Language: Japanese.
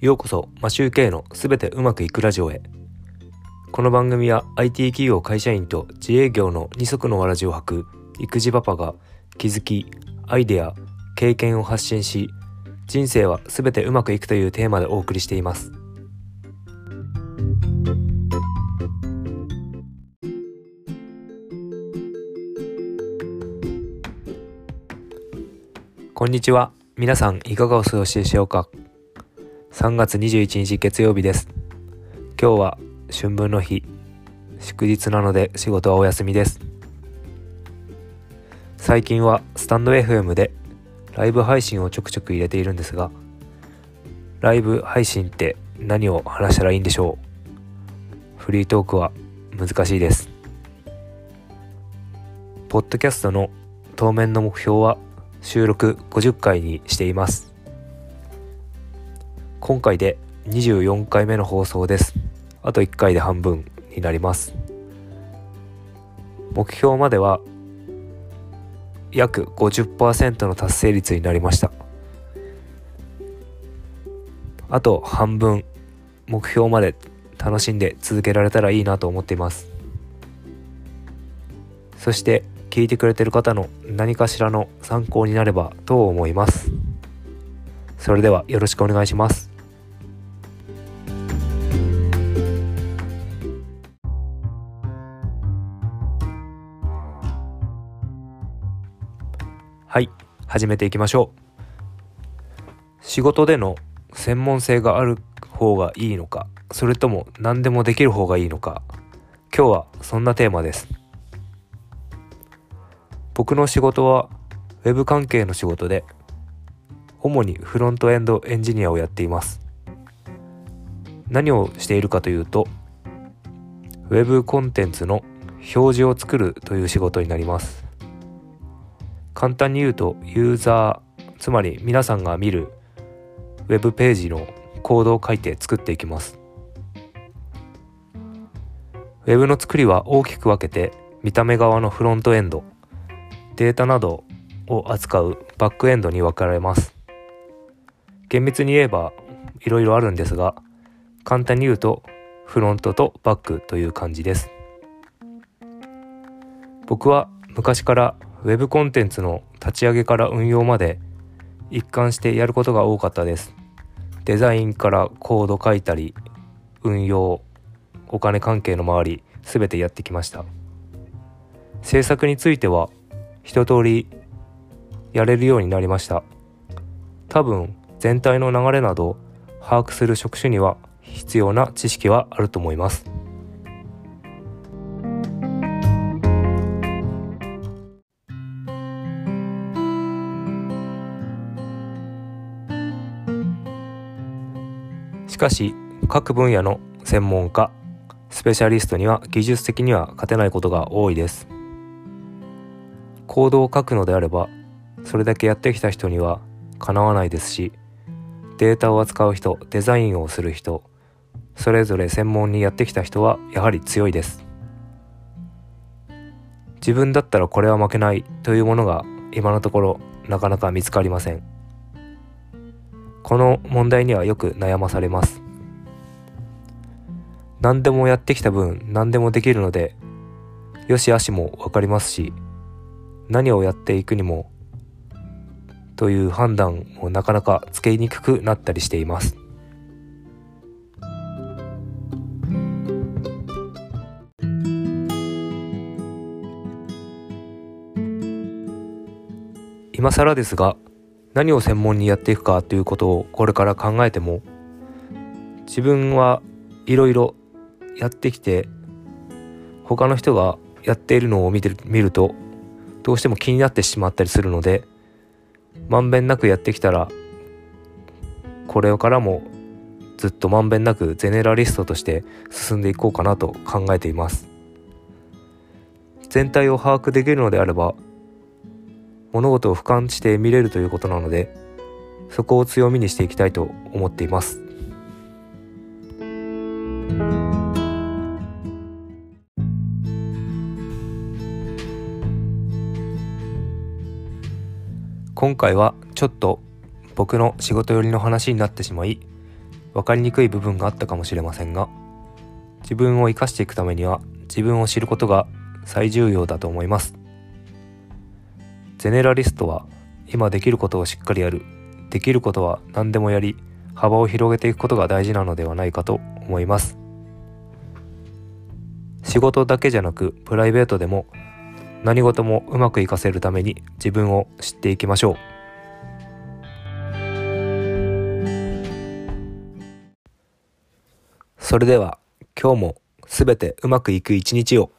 ようこそマシューケイのすべてうまくいくラジオへ。この番組は IT 企業会社員と自営業の二足のわらじを履く育児パパが気づきアイデア経験を発信し人生はすべてうまくいくというテーマでお送りしています。こんにちは。皆さんいかがお過ごしでしょうか？3月21日月曜日です。今日は春分の日。祝日なので仕事はお休みです。最近はスタンド FM でライブ配信をちょくちょく入れているんですがライブ配信って何を話したらいいんでしょう？フリートークは難しいです。ポッドキャストの当面の目標は収録50回にしています。今回で24回目の放送です。あと1回で半分になります。目標までは約50%の達成率になりました。あと半分目標まで楽しんで続けられたらいいなと思っています。そして聞いてくれてる方の何かしらの参考になればと思います。それではよろしくお願いします。はい始めていきましょう。仕事での専門性がある方がいいのかそれとも何でもできる方がいいのか今日はそんなテーマです。僕の仕事は Web 関係の仕事で主にフロントエンドエンジニアをやっています。何をしているかというと Web コンテンツの表示を作るという仕事になります。簡単に言うとユーザーつまり皆さんが見るウェブページのコードを書いて作っていきます。ウェブの作りは大きく分けて見た目側のフロントエンドデータなどを扱うバックエンドに分かれます。厳密に言えばいろいろあるんですが簡単に言うとフロントとバックという感じです。僕は昔からウェブコンテンツの立ち上げから運用まで一貫してやることが多かったです。デザインからコード書いたり、運用、お金関係の周り、全てやってきました。制作については一通りやれるようになりました。多分全体の流れなど把握する職種には必要な知識はあると思います。かし各分野の専門家スペシャリストには技術的には勝てないことが多いです。コードを書くのであればそれだけやってきた人にはかなわないですしデータを扱う人デザインをする人それぞれ専門にやってきた人はやはり強いです。自分だったらこれは負けないというものが今のところなかなか見つかりません。この問題にはよく悩まされます。何でもやってきた分何でもできるのでよし悪しも分かりますし何をやっていくにもという判断もなかなかつけにくくなったりしています。今更ですが何を専門にやっていくかということをこれから考えても自分はいろいろやってきて他の人がやっているのを見て見るとどうしても気になってしまったりするのでまんべんなくやってきたらこれからもずっとまんべんなくゼネラリストとして進んでいこうかなと考えています。全体を把握できるのであれば物事を俯瞰して見れるということなのでそこを強みにしていきたいと思っています。今回はちょっと僕の仕事寄りの話になってしまい分かりにくい部分があったかもしれませんが自分を生かしていくためには自分を知ることが最重要だと思います。ゼネラリストは今できることをしっかりやる。できることは何でもやり幅を広げていくことが大事なのではないかと思います。仕事だけじゃなくプライベートでも何事もうまくいかせるために自分を知っていきましょう。それでは今日もすべてうまくいく一日を。